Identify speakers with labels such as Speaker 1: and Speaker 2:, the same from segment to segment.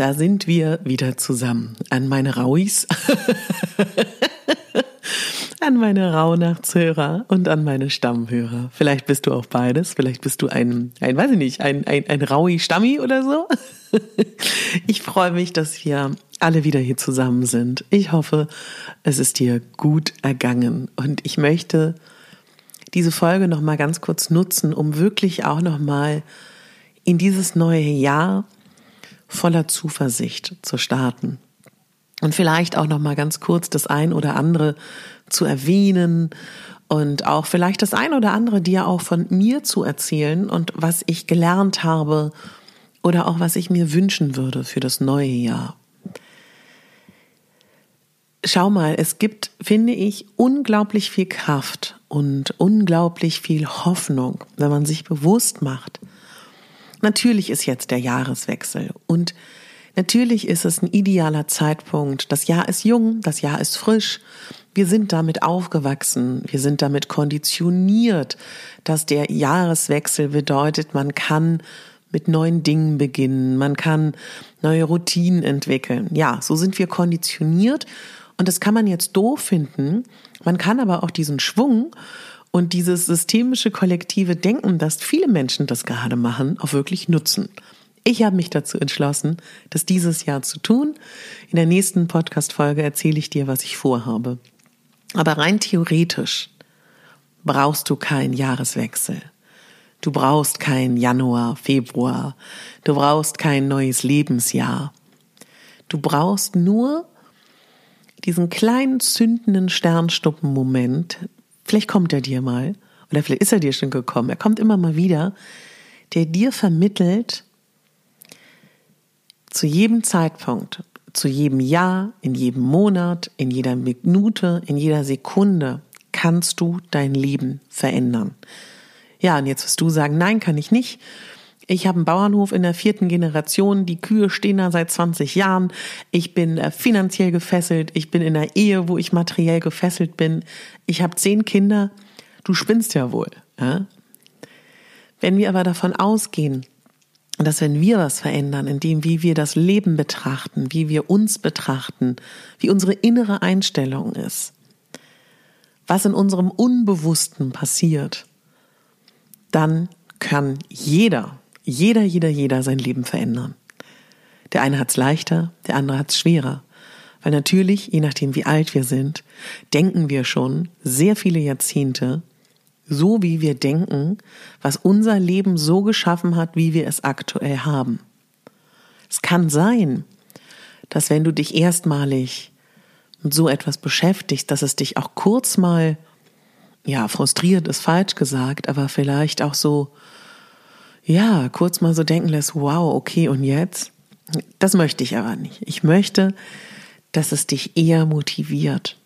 Speaker 1: Da sind wir wieder zusammen. An meine Rauis, an meine Rauhnachtshörer und an meine Stammhörer. Vielleicht bist du auch beides. Vielleicht bist du ein, ein weiß ich nicht, ein, ein, ein Raui-Stammi oder so. Ich freue mich, dass wir alle wieder hier zusammen sind. Ich hoffe, es ist dir gut ergangen. Und ich möchte diese Folge noch mal ganz kurz nutzen, um wirklich auch noch mal in dieses neue Jahr voller Zuversicht zu starten. Und vielleicht auch noch mal ganz kurz das ein oder andere zu erwähnen und auch vielleicht das ein oder andere dir auch von mir zu erzählen und was ich gelernt habe oder auch was ich mir wünschen würde für das neue Jahr. Schau mal, es gibt, finde ich, unglaublich viel Kraft und unglaublich viel Hoffnung, wenn man sich bewusst macht, Natürlich ist jetzt der Jahreswechsel und natürlich ist es ein idealer Zeitpunkt. Das Jahr ist jung, das Jahr ist frisch. Wir sind damit aufgewachsen, wir sind damit konditioniert, dass der Jahreswechsel bedeutet, man kann mit neuen Dingen beginnen, man kann neue Routinen entwickeln. Ja, so sind wir konditioniert und das kann man jetzt doof finden. Man kann aber auch diesen Schwung und dieses systemische kollektive Denken, dass viele Menschen das gerade machen, auch wirklich nutzen. Ich habe mich dazu entschlossen, das dieses Jahr zu tun. In der nächsten Podcast-Folge erzähle ich dir, was ich vorhabe. Aber rein theoretisch brauchst du keinen Jahreswechsel. Du brauchst kein Januar, Februar. Du brauchst kein neues Lebensjahr. Du brauchst nur diesen kleinen zündenden Sternstuppen-Moment, Vielleicht kommt er dir mal oder vielleicht ist er dir schon gekommen. Er kommt immer mal wieder, der dir vermittelt, zu jedem Zeitpunkt, zu jedem Jahr, in jedem Monat, in jeder Minute, in jeder Sekunde kannst du dein Leben verändern. Ja, und jetzt wirst du sagen, nein, kann ich nicht. Ich habe einen Bauernhof in der vierten Generation, die Kühe stehen da seit 20 Jahren. Ich bin äh, finanziell gefesselt, ich bin in einer Ehe, wo ich materiell gefesselt bin. Ich habe zehn Kinder. Du spinnst ja wohl. Ja? Wenn wir aber davon ausgehen, dass wenn wir was verändern, indem wie wir das Leben betrachten, wie wir uns betrachten, wie unsere innere Einstellung ist, was in unserem Unbewussten passiert, dann kann jeder jeder, jeder, jeder sein Leben verändern. Der eine hat es leichter, der andere hat es schwerer. Weil natürlich, je nachdem wie alt wir sind, denken wir schon sehr viele Jahrzehnte, so wie wir denken, was unser Leben so geschaffen hat, wie wir es aktuell haben. Es kann sein, dass wenn du dich erstmalig mit so etwas beschäftigst, dass es dich auch kurz mal, ja, frustriert ist falsch gesagt, aber vielleicht auch so ja, kurz mal so denken lässt, wow, okay, und jetzt? Das möchte ich aber nicht. Ich möchte, dass es dich eher motiviert.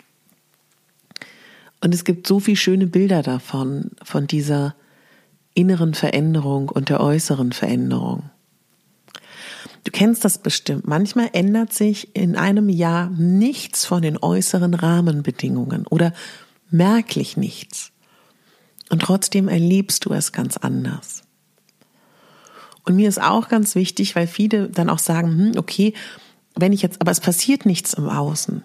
Speaker 1: Und es gibt so viele schöne Bilder davon, von dieser inneren Veränderung und der äußeren Veränderung. Du kennst das bestimmt. Manchmal ändert sich in einem Jahr nichts von den äußeren Rahmenbedingungen oder merklich nichts. Und trotzdem erlebst du es ganz anders. Und mir ist auch ganz wichtig, weil viele dann auch sagen, hm, okay, wenn ich jetzt, aber es passiert nichts im Außen.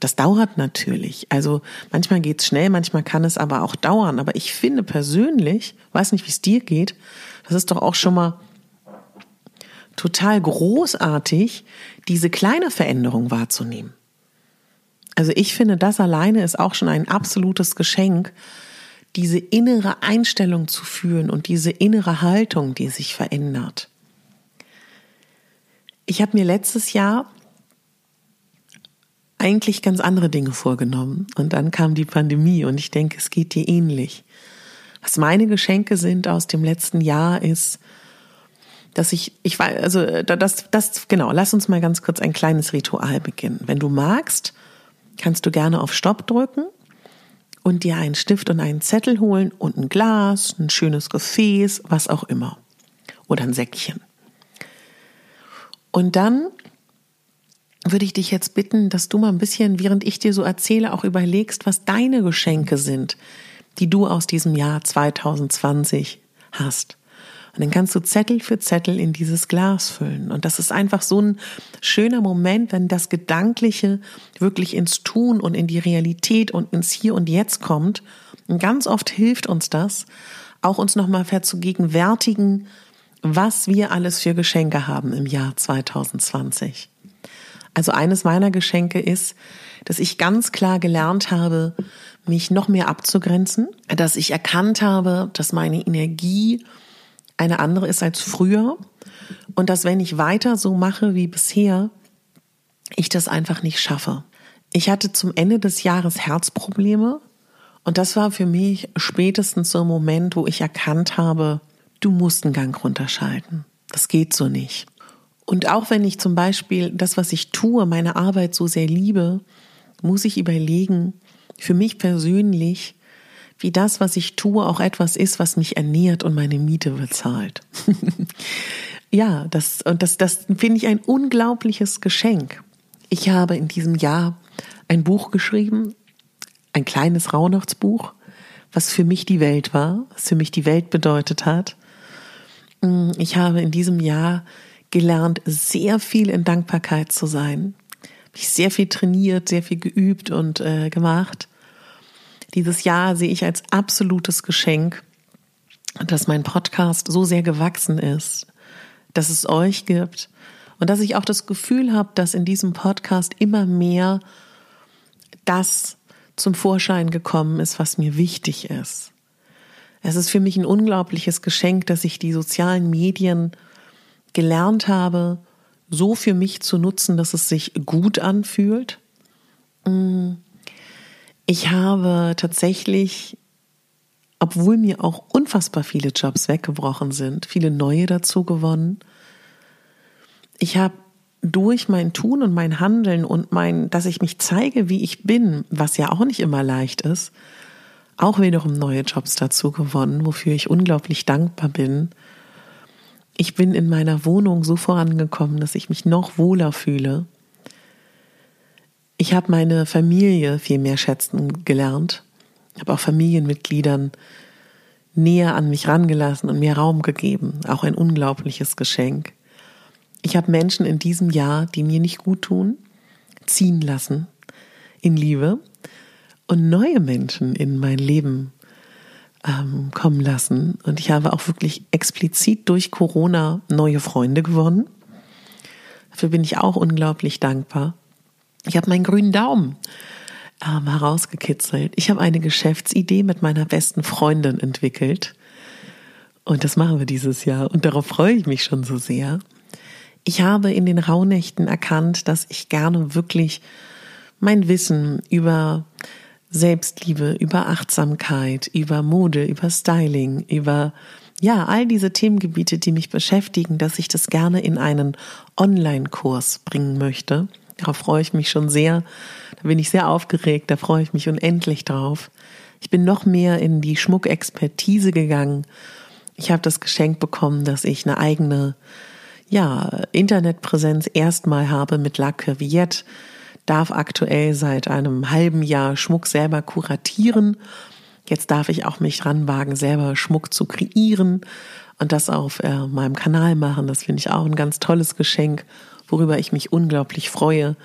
Speaker 1: Das dauert natürlich. Also manchmal geht's schnell, manchmal kann es aber auch dauern. Aber ich finde persönlich, weiß nicht, wie es dir geht, das ist doch auch schon mal total großartig, diese kleine Veränderung wahrzunehmen. Also ich finde, das alleine ist auch schon ein absolutes Geschenk, diese innere Einstellung zu fühlen und diese innere Haltung, die sich verändert. Ich habe mir letztes Jahr eigentlich ganz andere Dinge vorgenommen und dann kam die Pandemie und ich denke, es geht dir ähnlich. Was meine Geschenke sind aus dem letzten Jahr ist, dass ich, ich weiß, also das, das, genau, lass uns mal ganz kurz ein kleines Ritual beginnen. Wenn du magst, kannst du gerne auf Stopp drücken und dir einen Stift und einen Zettel holen und ein Glas, ein schönes Gefäß, was auch immer. Oder ein Säckchen. Und dann würde ich dich jetzt bitten, dass du mal ein bisschen, während ich dir so erzähle, auch überlegst, was deine Geschenke sind, die du aus diesem Jahr 2020 hast. Und dann kannst du Zettel für Zettel in dieses Glas füllen. Und das ist einfach so ein schöner Moment, wenn das Gedankliche wirklich ins Tun und in die Realität und ins Hier und Jetzt kommt. Und ganz oft hilft uns das, auch uns nochmal verzugegenwärtigen, was wir alles für Geschenke haben im Jahr 2020. Also eines meiner Geschenke ist, dass ich ganz klar gelernt habe, mich noch mehr abzugrenzen, dass ich erkannt habe, dass meine Energie eine andere ist als früher und dass wenn ich weiter so mache wie bisher, ich das einfach nicht schaffe. Ich hatte zum Ende des Jahres Herzprobleme und das war für mich spätestens so ein Moment, wo ich erkannt habe, du musst einen Gang runterschalten. Das geht so nicht. Und auch wenn ich zum Beispiel das, was ich tue, meine Arbeit so sehr liebe, muss ich überlegen, für mich persönlich, wie das, was ich tue, auch etwas ist, was mich ernährt und meine Miete bezahlt. ja, das, und das, das finde ich ein unglaubliches Geschenk. Ich habe in diesem Jahr ein Buch geschrieben, ein kleines Rauhnachtsbuch, was für mich die Welt war, was für mich die Welt bedeutet hat. Mm, ich habe in diesem Jahr gelernt, sehr viel in Dankbarkeit zu sein. Ich sehr viel trainiert, sehr viel geübt und äh, gemacht. Dieses Jahr sehe ich als absolutes Geschenk, dass mein Podcast so sehr gewachsen ist, dass es euch gibt und dass ich auch das Gefühl habe, dass in diesem Podcast immer mehr das zum Vorschein gekommen ist, was mir wichtig ist. Es ist für mich ein unglaubliches Geschenk, dass ich die sozialen Medien gelernt habe, so für mich zu nutzen, dass es sich gut anfühlt. Mm. Ich habe tatsächlich, obwohl mir auch unfassbar viele Jobs weggebrochen sind, viele neue dazu gewonnen. Ich habe durch mein Tun und mein Handeln und mein, dass ich mich zeige, wie ich bin, was ja auch nicht immer leicht ist, auch wiederum neue Jobs dazu gewonnen, wofür ich unglaublich dankbar bin. Ich bin in meiner Wohnung so vorangekommen, dass ich mich noch wohler fühle. Ich habe meine Familie viel mehr schätzen gelernt, habe auch Familienmitgliedern näher an mich rangelassen und mir Raum gegeben, auch ein unglaubliches Geschenk. Ich habe Menschen in diesem Jahr, die mir nicht gut tun, ziehen lassen in Liebe und neue Menschen in mein Leben ähm, kommen lassen. Und ich habe auch wirklich explizit durch Corona neue Freunde gewonnen. Dafür bin ich auch unglaublich dankbar. Ich habe meinen grünen Daumen ähm, herausgekitzelt. Ich habe eine Geschäftsidee mit meiner besten Freundin entwickelt. Und das machen wir dieses Jahr. Und darauf freue ich mich schon so sehr. Ich habe in den Rauhnächten erkannt, dass ich gerne wirklich mein Wissen über Selbstliebe, über Achtsamkeit, über Mode, über Styling, über ja, all diese Themengebiete, die mich beschäftigen, dass ich das gerne in einen Online-Kurs bringen möchte. Darauf freue ich mich schon sehr. Da bin ich sehr aufgeregt, da freue ich mich unendlich drauf. Ich bin noch mehr in die Schmuckexpertise gegangen. Ich habe das Geschenk bekommen, dass ich eine eigene ja, Internetpräsenz erstmal habe mit La Curviette darf aktuell seit einem halben Jahr Schmuck selber kuratieren Jetzt darf ich auch mich ranwagen, selber Schmuck zu kreieren und das auf äh, meinem Kanal machen. Das finde ich auch ein ganz tolles Geschenk, worüber ich mich unglaublich freue.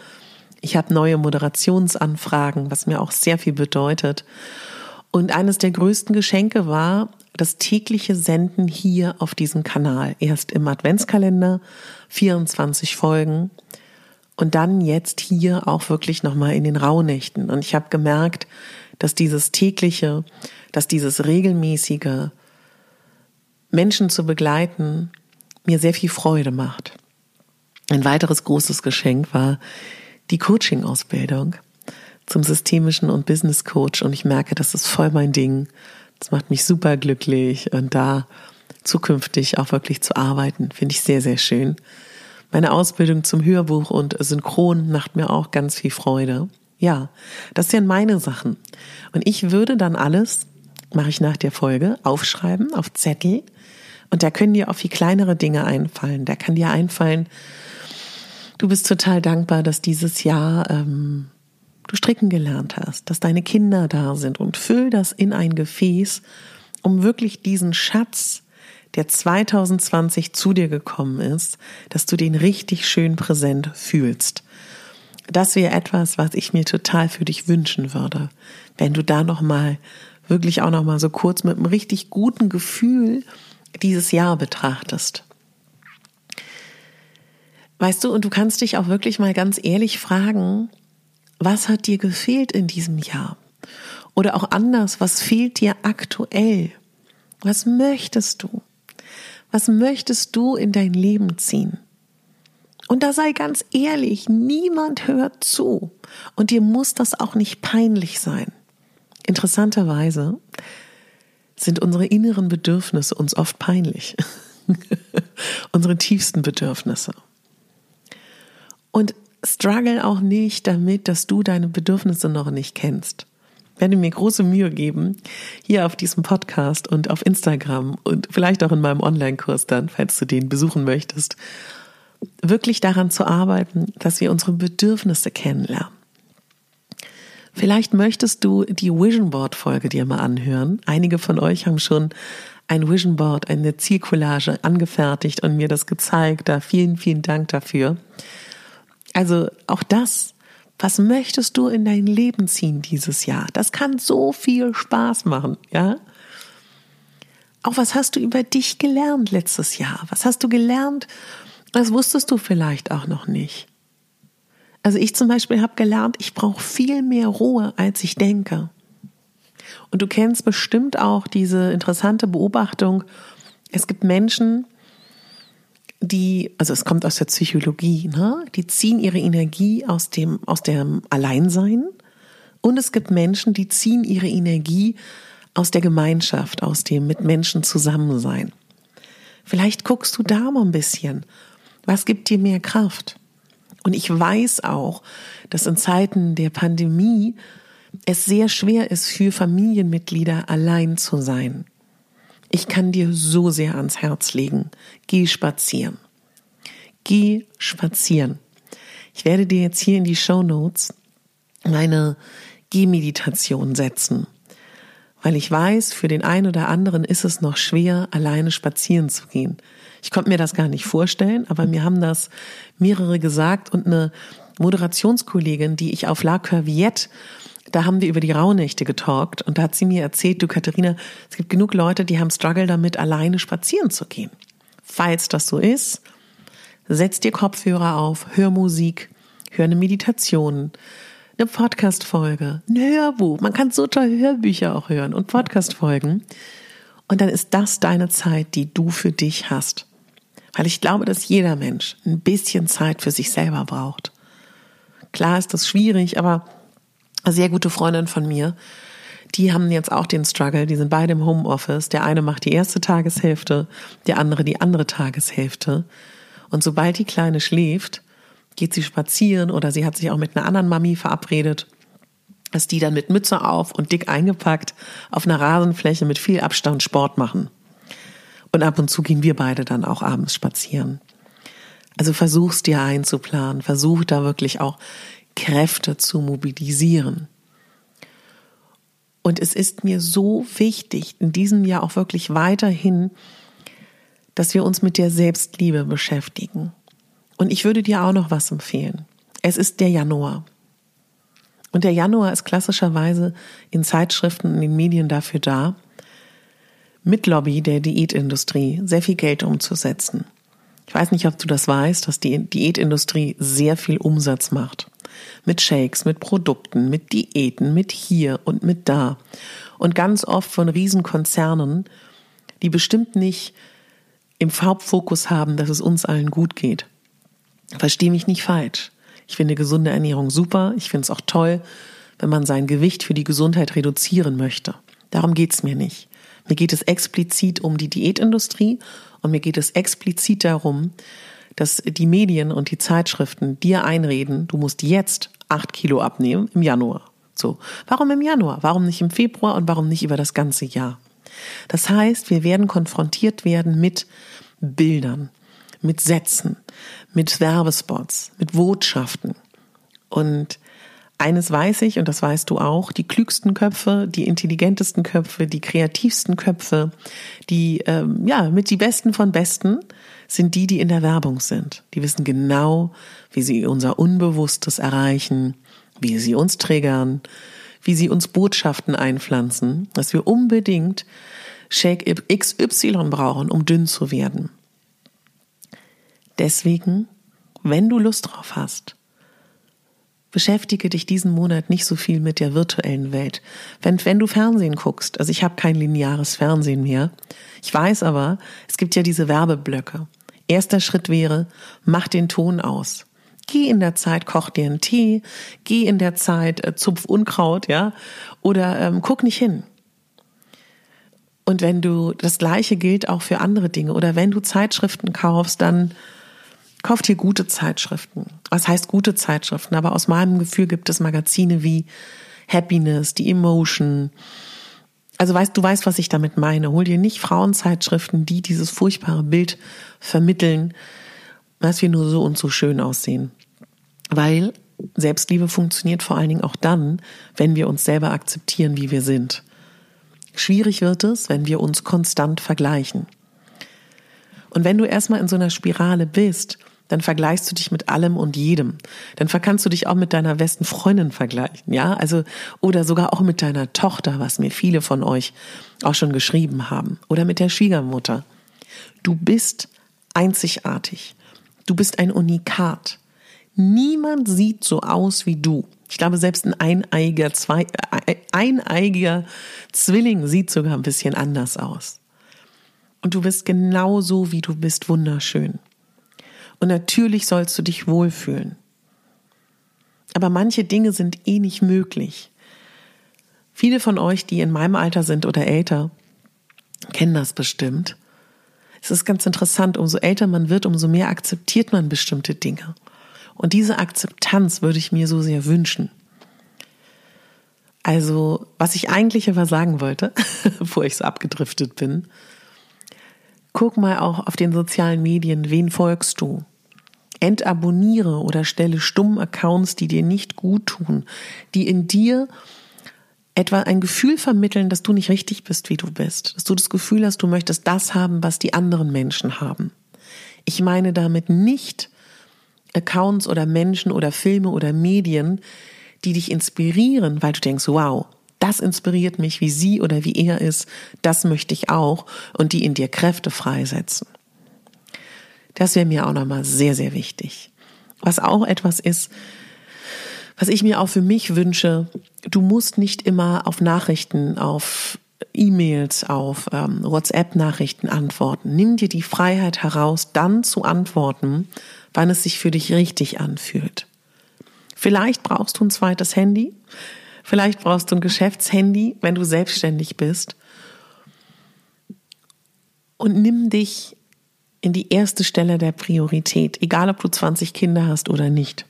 Speaker 1: Ich habe neue Moderationsanfragen, was mir auch sehr viel bedeutet. Und eines der größten Geschenke war das tägliche Senden hier auf diesem Kanal. Erst im Adventskalender, 24 Folgen und dann jetzt hier auch wirklich nochmal in den Rauhnächten. Und ich habe gemerkt, dass dieses tägliche, dass dieses regelmäßige Menschen zu begleiten mir sehr viel Freude macht. Ein weiteres großes Geschenk war die Coaching-Ausbildung zum systemischen und Business Coach und ich merke, das ist voll mein Ding. Das macht mich super glücklich und da zukünftig auch wirklich zu arbeiten, finde ich sehr, sehr schön. Meine Ausbildung zum Hörbuch und Synchron macht mir auch ganz viel Freude. Ja, das sind meine Sachen. Und ich würde dann alles, mache ich nach der Folge, aufschreiben auf Zettel. Und da können dir auch viel kleinere Dinge einfallen. Da kann dir einfallen, du bist total dankbar, dass dieses Jahr ähm, du stricken gelernt hast, dass deine Kinder da sind und füll das in ein Gefäß, um wirklich diesen Schatz der 2020 zu dir gekommen ist, dass du den richtig schön präsent fühlst. Das wäre etwas, was ich mir total für dich wünschen würde, wenn du da noch mal wirklich auch noch mal so kurz mit einem richtig guten Gefühl dieses Jahr betrachtest. Weißt du, und du kannst dich auch wirklich mal ganz ehrlich fragen, was hat dir gefehlt in diesem Jahr? Oder auch anders, was fehlt dir aktuell? Was möchtest du? Was möchtest du in dein Leben ziehen? Und da sei ganz ehrlich, niemand hört zu. Und dir muss das auch nicht peinlich sein. Interessanterweise sind unsere inneren Bedürfnisse uns oft peinlich. unsere tiefsten Bedürfnisse. Und struggle auch nicht damit, dass du deine Bedürfnisse noch nicht kennst werde mir große Mühe geben, hier auf diesem Podcast und auf Instagram und vielleicht auch in meinem Online-Kurs dann, falls du den besuchen möchtest, wirklich daran zu arbeiten, dass wir unsere Bedürfnisse kennenlernen. Vielleicht möchtest du die Vision Board Folge dir mal anhören. Einige von euch haben schon ein Vision Board, eine Zielcollage angefertigt und mir das gezeigt. Da vielen, vielen Dank dafür. Also auch das was möchtest du in dein Leben ziehen dieses Jahr? Das kann so viel Spaß machen, ja? Auch was hast du über dich gelernt letztes Jahr? Was hast du gelernt? Das wusstest du vielleicht auch noch nicht. Also ich zum Beispiel habe gelernt, ich brauche viel mehr Ruhe, als ich denke. Und du kennst bestimmt auch diese interessante Beobachtung. Es gibt Menschen, die, also es kommt aus der Psychologie, ne? die ziehen ihre Energie aus dem, aus dem Alleinsein. Und es gibt Menschen, die ziehen ihre Energie aus der Gemeinschaft, aus dem mit Menschen zusammensein. Vielleicht guckst du da mal ein bisschen. Was gibt dir mehr Kraft? Und ich weiß auch, dass in Zeiten der Pandemie es sehr schwer ist für Familienmitglieder allein zu sein. Ich kann dir so sehr ans Herz legen. Geh spazieren. Geh spazieren. Ich werde dir jetzt hier in die Show Notes meine Gehmeditation setzen. Weil ich weiß, für den einen oder anderen ist es noch schwer, alleine spazieren zu gehen. Ich konnte mir das gar nicht vorstellen, aber mir haben das mehrere gesagt und eine Moderationskollegin, die ich auf La Curviette da haben wir über die Rauhnächte getalkt und da hat sie mir erzählt, du Katharina, es gibt genug Leute, die haben Struggle damit, alleine spazieren zu gehen. Falls das so ist, setz dir Kopfhörer auf, hör Musik, hör eine Meditation, eine Podcast-Folge, ein Hörbuch. Man kann so toll Hörbücher auch hören und Podcast-Folgen. Und dann ist das deine Zeit, die du für dich hast. Weil ich glaube, dass jeder Mensch ein bisschen Zeit für sich selber braucht. Klar ist das schwierig, aber sehr gute Freundin von mir, die haben jetzt auch den Struggle, die sind beide im Homeoffice. Der eine macht die erste Tageshälfte, der andere die andere Tageshälfte. Und sobald die Kleine schläft, geht sie spazieren oder sie hat sich auch mit einer anderen Mami verabredet, dass die dann mit Mütze auf und dick eingepackt auf einer Rasenfläche mit viel Abstand Sport machen. Und ab und zu gehen wir beide dann auch abends spazieren. Also versuch's dir einzuplanen, versuch da wirklich auch Kräfte zu mobilisieren. Und es ist mir so wichtig, in diesem Jahr auch wirklich weiterhin, dass wir uns mit der Selbstliebe beschäftigen. Und ich würde dir auch noch was empfehlen. Es ist der Januar. Und der Januar ist klassischerweise in Zeitschriften, in den Medien dafür da, mit Lobby der Diätindustrie sehr viel Geld umzusetzen. Ich weiß nicht, ob du das weißt, dass die Diätindustrie sehr viel Umsatz macht. Mit Shakes, mit Produkten, mit Diäten, mit hier und mit da. Und ganz oft von Riesenkonzernen, die bestimmt nicht im Hauptfokus haben, dass es uns allen gut geht. Versteh mich nicht falsch. Ich finde gesunde Ernährung super. Ich finde es auch toll, wenn man sein Gewicht für die Gesundheit reduzieren möchte. Darum geht's mir nicht. Mir geht es explizit um die Diätindustrie und mir geht es explizit darum, dass die Medien und die Zeitschriften dir einreden, du musst jetzt acht Kilo abnehmen im Januar. So. Warum im Januar? Warum nicht im Februar und warum nicht über das ganze Jahr? Das heißt, wir werden konfrontiert werden mit Bildern, mit Sätzen, mit Werbespots, mit Botschaften. Und eines weiß ich, und das weißt du auch, die klügsten Köpfe, die intelligentesten Köpfe, die kreativsten Köpfe, die, ähm, ja, mit die besten von besten, sind die, die in der Werbung sind. Die wissen genau, wie sie unser Unbewusstes erreichen, wie sie uns triggern, wie sie uns Botschaften einpflanzen, dass wir unbedingt Shake XY brauchen, um dünn zu werden. Deswegen, wenn du Lust drauf hast, beschäftige dich diesen Monat nicht so viel mit der virtuellen Welt. Wenn, wenn du Fernsehen guckst, also ich habe kein lineares Fernsehen mehr, ich weiß aber, es gibt ja diese Werbeblöcke. Erster Schritt wäre, mach den Ton aus. Geh in der Zeit, koch dir einen Tee, geh in der Zeit, äh, zupf Unkraut, ja, oder ähm, guck nicht hin. Und wenn du, das Gleiche gilt auch für andere Dinge, oder wenn du Zeitschriften kaufst, dann Kauft hier gute Zeitschriften. Was heißt gute Zeitschriften? Aber aus meinem Gefühl gibt es Magazine wie Happiness, die Emotion. Also weißt du weißt, was ich damit meine. Hol dir nicht Frauenzeitschriften, die dieses furchtbare Bild vermitteln, dass wir nur so und so schön aussehen. Weil Selbstliebe funktioniert vor allen Dingen auch dann, wenn wir uns selber akzeptieren, wie wir sind. Schwierig wird es, wenn wir uns konstant vergleichen. Und wenn du erstmal in so einer Spirale bist, dann vergleichst du dich mit allem und jedem. Dann kannst du dich auch mit deiner besten Freundin vergleichen, ja? Also, oder sogar auch mit deiner Tochter, was mir viele von euch auch schon geschrieben haben. Oder mit der Schwiegermutter. Du bist einzigartig. Du bist ein Unikat. Niemand sieht so aus wie du. Ich glaube, selbst ein eineiger, zwei, äh, eineiger Zwilling sieht sogar ein bisschen anders aus. Und du bist genauso, wie du bist, wunderschön. Und natürlich sollst du dich wohlfühlen. Aber manche Dinge sind eh nicht möglich. Viele von euch, die in meinem Alter sind oder älter, kennen das bestimmt. Es ist ganz interessant, umso älter man wird, umso mehr akzeptiert man bestimmte Dinge. Und diese Akzeptanz würde ich mir so sehr wünschen. Also, was ich eigentlich aber sagen wollte, bevor ich so abgedriftet bin, guck mal auch auf den sozialen Medien, wen folgst du? Entabonniere oder stelle stumm Accounts, die dir nicht gut tun, die in dir etwa ein Gefühl vermitteln, dass du nicht richtig bist, wie du bist, dass du das Gefühl hast, du möchtest das haben, was die anderen Menschen haben. Ich meine damit nicht Accounts oder Menschen oder Filme oder Medien, die dich inspirieren, weil du denkst, wow, das inspiriert mich, wie sie oder wie er ist, das möchte ich auch und die in dir Kräfte freisetzen. Das wäre mir auch nochmal sehr, sehr wichtig. Was auch etwas ist, was ich mir auch für mich wünsche, du musst nicht immer auf Nachrichten, auf E-Mails, auf ähm, WhatsApp-Nachrichten antworten. Nimm dir die Freiheit heraus, dann zu antworten, wann es sich für dich richtig anfühlt. Vielleicht brauchst du ein zweites Handy, vielleicht brauchst du ein Geschäftshandy, wenn du selbstständig bist. Und nimm dich in die erste Stelle der Priorität, egal ob du 20 Kinder hast oder nicht.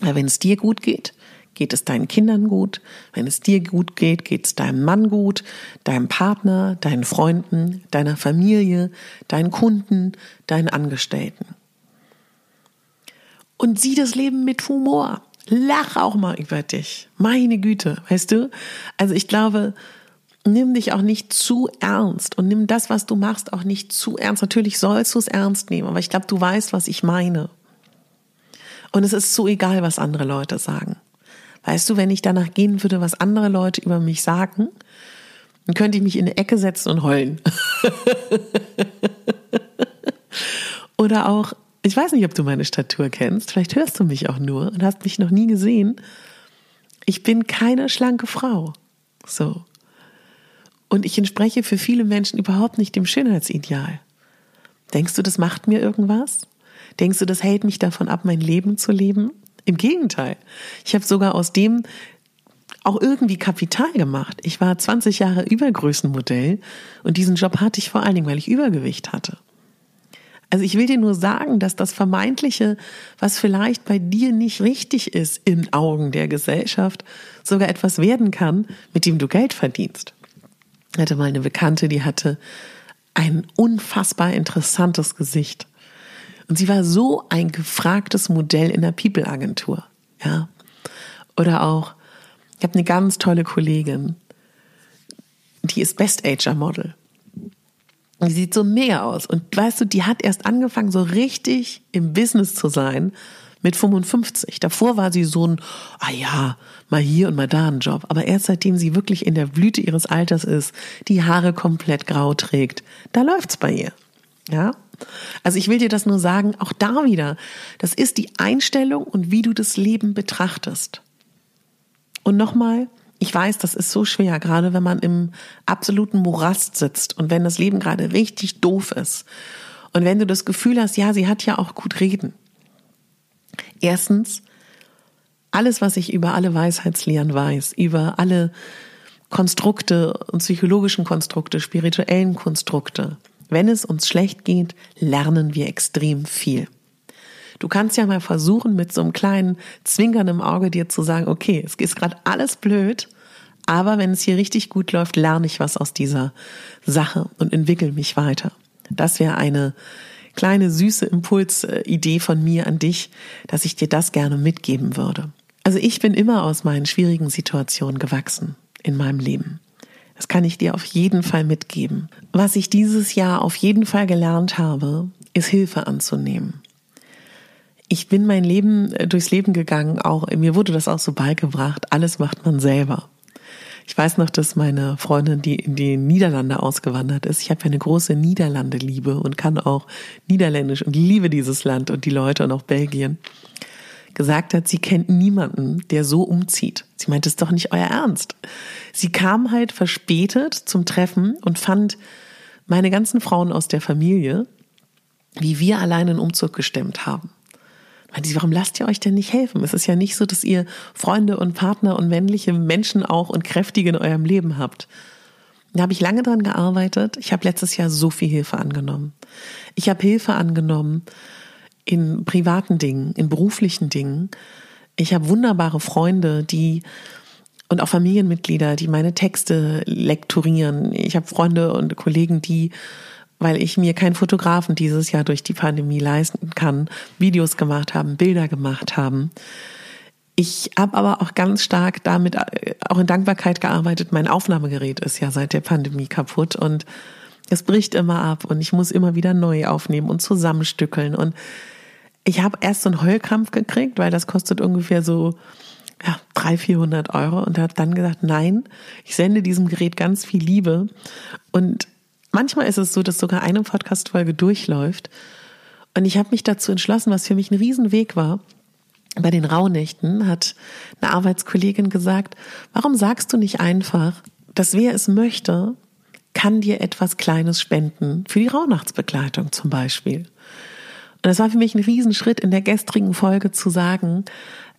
Speaker 1: Weil wenn es dir gut geht, geht es deinen Kindern gut. Wenn es dir gut geht, geht es deinem Mann gut, deinem Partner, deinen Freunden, deiner Familie, deinen Kunden, deinen Angestellten. Und sieh das Leben mit Humor. Lach auch mal über dich. Meine Güte, weißt du? Also ich glaube, nimm dich auch nicht zu ernst und nimm das, was du machst, auch nicht zu ernst. Natürlich sollst du es ernst nehmen, aber ich glaube, du weißt, was ich meine. Und es ist so egal, was andere Leute sagen. Weißt du, wenn ich danach gehen würde, was andere Leute über mich sagen, dann könnte ich mich in eine Ecke setzen und heulen. Oder auch, ich weiß nicht, ob du meine Statur kennst, vielleicht hörst du mich auch nur und hast mich noch nie gesehen. Ich bin keine schlanke Frau. So. Und ich entspreche für viele Menschen überhaupt nicht dem Schönheitsideal. Denkst du, das macht mir irgendwas? Denkst du, das hält mich davon ab, mein Leben zu leben? Im Gegenteil. Ich habe sogar aus dem auch irgendwie Kapital gemacht. Ich war 20 Jahre Übergrößenmodell und diesen Job hatte ich vor allen Dingen, weil ich Übergewicht hatte. Also ich will dir nur sagen, dass das Vermeintliche, was vielleicht bei dir nicht richtig ist in Augen der Gesellschaft, sogar etwas werden kann, mit dem du Geld verdienst. Hatte mal eine Bekannte, die hatte ein unfassbar interessantes Gesicht. Und sie war so ein gefragtes Modell in der People-Agentur. Ja. Oder auch, ich habe eine ganz tolle Kollegin, die ist Best-Ager-Model. Die sieht so mega aus. Und weißt du, die hat erst angefangen, so richtig im Business zu sein mit 55. Davor war sie so ein, ah ja, mal hier und mal da ein Job. Aber erst seitdem sie wirklich in der Blüte ihres Alters ist, die Haare komplett grau trägt, da läuft's bei ihr. Ja? Also ich will dir das nur sagen, auch da wieder, das ist die Einstellung und wie du das Leben betrachtest. Und nochmal, ich weiß, das ist so schwer, gerade wenn man im absoluten Morast sitzt und wenn das Leben gerade richtig doof ist. Und wenn du das Gefühl hast, ja, sie hat ja auch gut reden. Erstens, alles, was ich über alle Weisheitslehren weiß, über alle Konstrukte und psychologischen Konstrukte, spirituellen Konstrukte, wenn es uns schlecht geht, lernen wir extrem viel. Du kannst ja mal versuchen, mit so einem kleinen Zwinkern im Auge dir zu sagen, okay, es ist gerade alles blöd, aber wenn es hier richtig gut läuft, lerne ich was aus dieser Sache und entwickle mich weiter. Das wäre eine kleine süße Impulsidee von mir an dich, dass ich dir das gerne mitgeben würde. Also ich bin immer aus meinen schwierigen Situationen gewachsen in meinem Leben. Das kann ich dir auf jeden Fall mitgeben. Was ich dieses Jahr auf jeden Fall gelernt habe, ist Hilfe anzunehmen. Ich bin mein Leben äh, durchs Leben gegangen, auch mir wurde das auch so beigebracht, alles macht man selber. Ich weiß noch, dass meine Freundin, die in die Niederlande ausgewandert ist, ich habe eine große Niederlande-Liebe und kann auch Niederländisch und liebe dieses Land und die Leute und auch Belgien gesagt hat, sie kennt niemanden, der so umzieht. Sie meint, es ist doch nicht euer Ernst. Sie kam halt verspätet zum Treffen und fand meine ganzen Frauen aus der Familie, wie wir allein einen Umzug gestemmt haben. Meinte sie, warum lasst ihr euch denn nicht helfen? Es ist ja nicht so, dass ihr Freunde und Partner und männliche Menschen auch und kräftige in eurem Leben habt. Da habe ich lange dran gearbeitet. Ich habe letztes Jahr so viel Hilfe angenommen. Ich habe Hilfe angenommen, in privaten Dingen, in beruflichen Dingen. Ich habe wunderbare Freunde, die und auch Familienmitglieder, die meine Texte lektorieren. Ich habe Freunde und Kollegen, die, weil ich mir keinen Fotografen dieses Jahr durch die Pandemie leisten kann, Videos gemacht haben, Bilder gemacht haben. Ich habe aber auch ganz stark damit auch in Dankbarkeit gearbeitet. Mein Aufnahmegerät ist ja seit der Pandemie kaputt und es bricht immer ab und ich muss immer wieder neu aufnehmen und zusammenstückeln und ich habe erst so einen Heulkrampf gekriegt, weil das kostet ungefähr so ja, 300, 400 Euro und habe dann gesagt, nein, ich sende diesem Gerät ganz viel Liebe. Und manchmal ist es so, dass sogar eine Podcast-Folge durchläuft. Und ich habe mich dazu entschlossen, was für mich ein Riesenweg war. Bei den Rauhnächten hat eine Arbeitskollegin gesagt, warum sagst du nicht einfach, dass wer es möchte, kann dir etwas Kleines spenden, für die Rauhnachtsbegleitung zum Beispiel. Und das war für mich ein Riesenschritt in der gestrigen Folge zu sagen,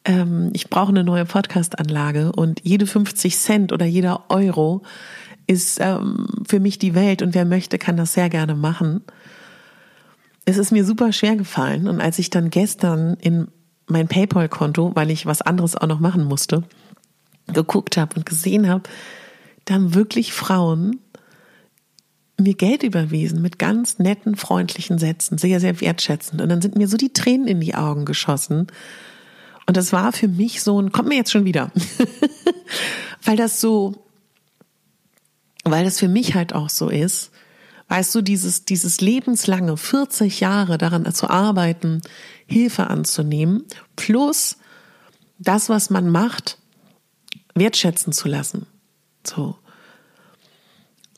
Speaker 1: ähm, ich brauche eine neue Podcast-Anlage und jede 50 Cent oder jeder Euro ist ähm, für mich die Welt und wer möchte, kann das sehr gerne machen. Es ist mir super schwer gefallen und als ich dann gestern in mein PayPal-Konto, weil ich was anderes auch noch machen musste, geguckt habe und gesehen habe, da haben wirklich Frauen mir Geld überwiesen mit ganz netten, freundlichen Sätzen, sehr, sehr wertschätzend. Und dann sind mir so die Tränen in die Augen geschossen. Und das war für mich so ein, kommt mir jetzt schon wieder, weil das so, weil das für mich halt auch so ist, weißt du, dieses, dieses lebenslange 40 Jahre daran zu arbeiten, Hilfe anzunehmen, plus das, was man macht, wertschätzen zu lassen. So.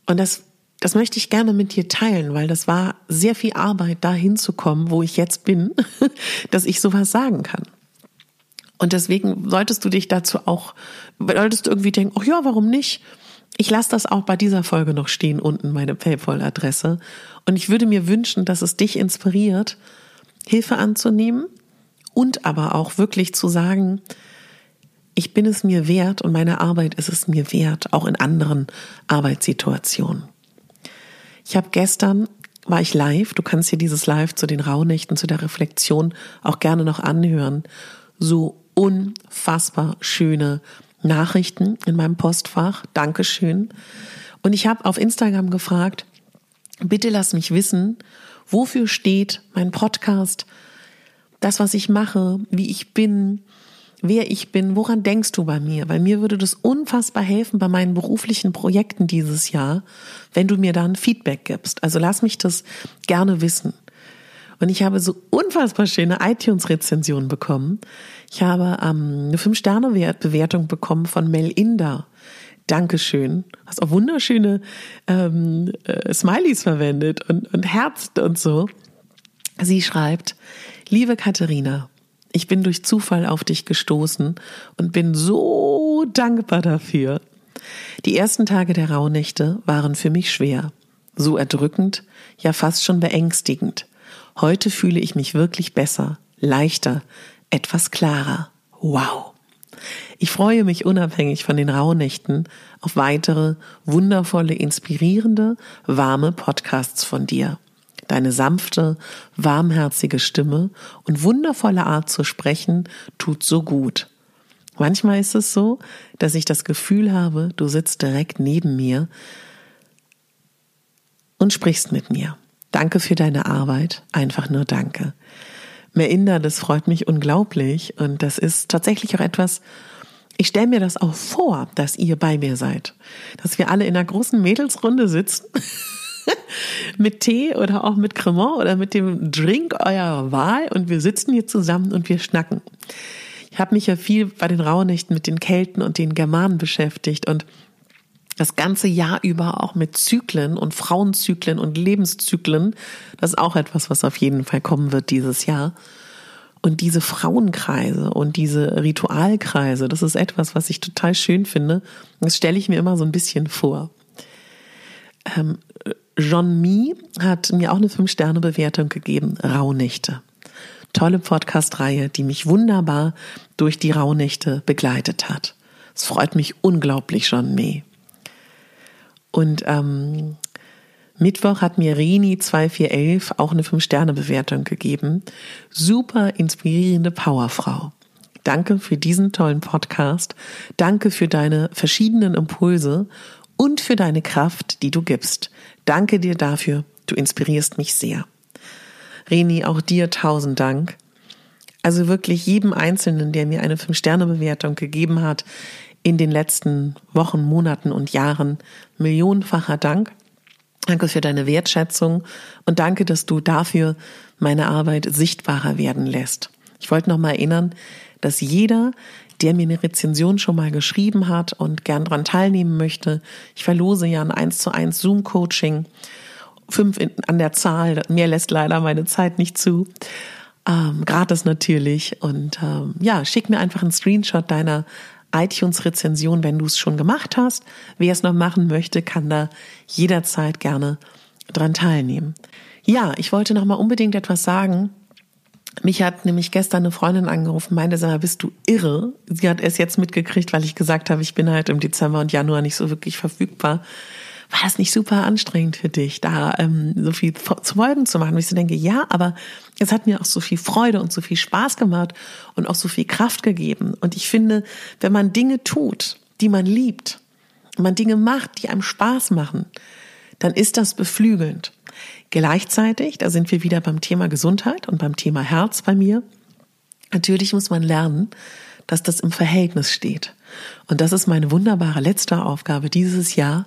Speaker 1: Und das, das möchte ich gerne mit dir teilen, weil das war sehr viel Arbeit, da hinzukommen, wo ich jetzt bin, dass ich sowas sagen kann. Und deswegen solltest du dich dazu auch, solltest du irgendwie denken, ach ja, warum nicht? Ich lasse das auch bei dieser Folge noch stehen, unten meine PayPal-Adresse. Und ich würde mir wünschen, dass es dich inspiriert, Hilfe anzunehmen und aber auch wirklich zu sagen, ich bin es mir wert und meine Arbeit ist es mir wert, auch in anderen Arbeitssituationen. Ich habe gestern war ich live, du kannst hier dieses Live zu den Rauhnächten, zu der Reflexion auch gerne noch anhören. So unfassbar schöne Nachrichten in meinem Postfach. Dankeschön. Und ich habe auf Instagram gefragt, bitte lass mich wissen, wofür steht mein Podcast, das, was ich mache, wie ich bin, wer ich bin, woran denkst du bei mir? Weil mir würde das unfassbar helfen bei meinen beruflichen Projekten dieses Jahr, wenn du mir da ein Feedback gibst. Also lass mich das gerne wissen. Und ich habe so unfassbar schöne iTunes-Rezensionen bekommen. Ich habe ähm, eine Fünf-Sterne-Bewertung bekommen von Mel Inder. Dankeschön. Hast auch wunderschöne ähm, äh, Smileys verwendet und, und herzt und so. Sie schreibt, liebe Katharina, ich bin durch Zufall auf dich gestoßen und bin so dankbar dafür. Die ersten Tage der Rauhnächte waren für mich schwer, so erdrückend, ja fast schon beängstigend. Heute fühle ich mich wirklich besser, leichter, etwas klarer. Wow. Ich freue mich unabhängig von den Rauhnächten auf weitere wundervolle, inspirierende, warme Podcasts von dir. Deine sanfte, warmherzige Stimme und wundervolle Art zu sprechen tut so gut. Manchmal ist es so, dass ich das Gefühl habe, du sitzt direkt neben mir und sprichst mit mir. Danke für deine Arbeit, einfach nur danke. Merinda, das freut mich unglaublich. Und das ist tatsächlich auch etwas, ich stelle mir das auch vor, dass ihr bei mir seid, dass wir alle in einer großen Mädelsrunde sitzen. Mit Tee oder auch mit Cremant oder mit dem Drink eurer Wahl. Und wir sitzen hier zusammen und wir schnacken. Ich habe mich ja viel bei den Rauhnächten mit den Kelten und den Germanen beschäftigt. Und das ganze Jahr über auch mit Zyklen und Frauenzyklen und Lebenszyklen. Das ist auch etwas, was auf jeden Fall kommen wird dieses Jahr. Und diese Frauenkreise und diese Ritualkreise, das ist etwas, was ich total schön finde. Das stelle ich mir immer so ein bisschen vor. Ähm, John Mee hat mir auch eine Fünf-Sterne-Bewertung gegeben. Rauhnächte. Tolle Podcast-Reihe, die mich wunderbar durch die Rauhnächte begleitet hat. Es freut mich unglaublich, John Mee. Und ähm, Mittwoch hat mir Rini 2411 auch eine Fünf-Sterne-Bewertung gegeben. Super inspirierende Powerfrau. Danke für diesen tollen Podcast. Danke für deine verschiedenen Impulse und für deine Kraft, die du gibst. Danke dir dafür. Du inspirierst mich sehr. Reni, auch dir tausend Dank. Also wirklich jedem Einzelnen, der mir eine Fünf-Sterne-Bewertung gegeben hat in den letzten Wochen, Monaten und Jahren, millionenfacher Dank. Danke für deine Wertschätzung und danke, dass du dafür meine Arbeit sichtbarer werden lässt. Ich wollte noch mal erinnern, dass jeder, der mir eine Rezension schon mal geschrieben hat und gern daran teilnehmen möchte. Ich verlose ja ein 1 zu 1 Zoom-Coaching. Fünf in, an der Zahl. Mehr lässt leider meine Zeit nicht zu. Ähm, gratis natürlich. Und ähm, ja, schick mir einfach einen Screenshot deiner iTunes-Rezension, wenn du es schon gemacht hast. Wer es noch machen möchte, kann da jederzeit gerne dran teilnehmen. Ja, ich wollte noch mal unbedingt etwas sagen mich hat nämlich gestern eine Freundin angerufen, meinte, sag mal, bist du irre? Sie hat es jetzt mitgekriegt, weil ich gesagt habe, ich bin halt im Dezember und Januar nicht so wirklich verfügbar. War das nicht super anstrengend für dich, da ähm, so viel zu Folgen zu machen? Und ich so denke, ja, aber es hat mir auch so viel Freude und so viel Spaß gemacht und auch so viel Kraft gegeben. Und ich finde, wenn man Dinge tut, die man liebt, und man Dinge macht, die einem Spaß machen, dann ist das beflügelnd. Gleichzeitig, da sind wir wieder beim Thema Gesundheit und beim Thema Herz bei mir, Natürlich muss man lernen, dass das im Verhältnis steht. Und das ist meine wunderbare letzte Aufgabe dieses Jahr,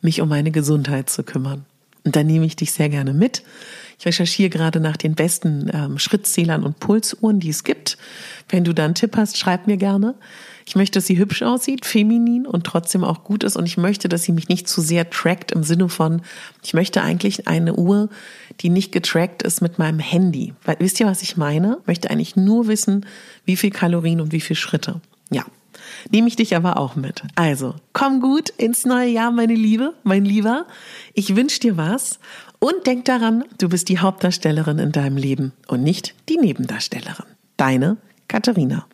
Speaker 1: mich um meine Gesundheit zu kümmern. Und da nehme ich dich sehr gerne mit. Ich recherchiere gerade nach den besten ähm, Schrittzählern und Pulsuhren, die es gibt. Wenn du da einen Tipp hast, schreib mir gerne. Ich möchte, dass sie hübsch aussieht, feminin und trotzdem auch gut ist. Und ich möchte, dass sie mich nicht zu sehr trackt im Sinne von, ich möchte eigentlich eine Uhr, die nicht getrackt ist mit meinem Handy. Weil, wisst ihr, was ich meine? Ich möchte eigentlich nur wissen, wie viel Kalorien und wie viel Schritte. Ja. Nehme ich dich aber auch mit. Also, komm gut ins neue Jahr, meine Liebe, mein Lieber. Ich wünsche dir was und denk daran, du bist die Hauptdarstellerin in deinem Leben und nicht die Nebendarstellerin. Deine Katharina.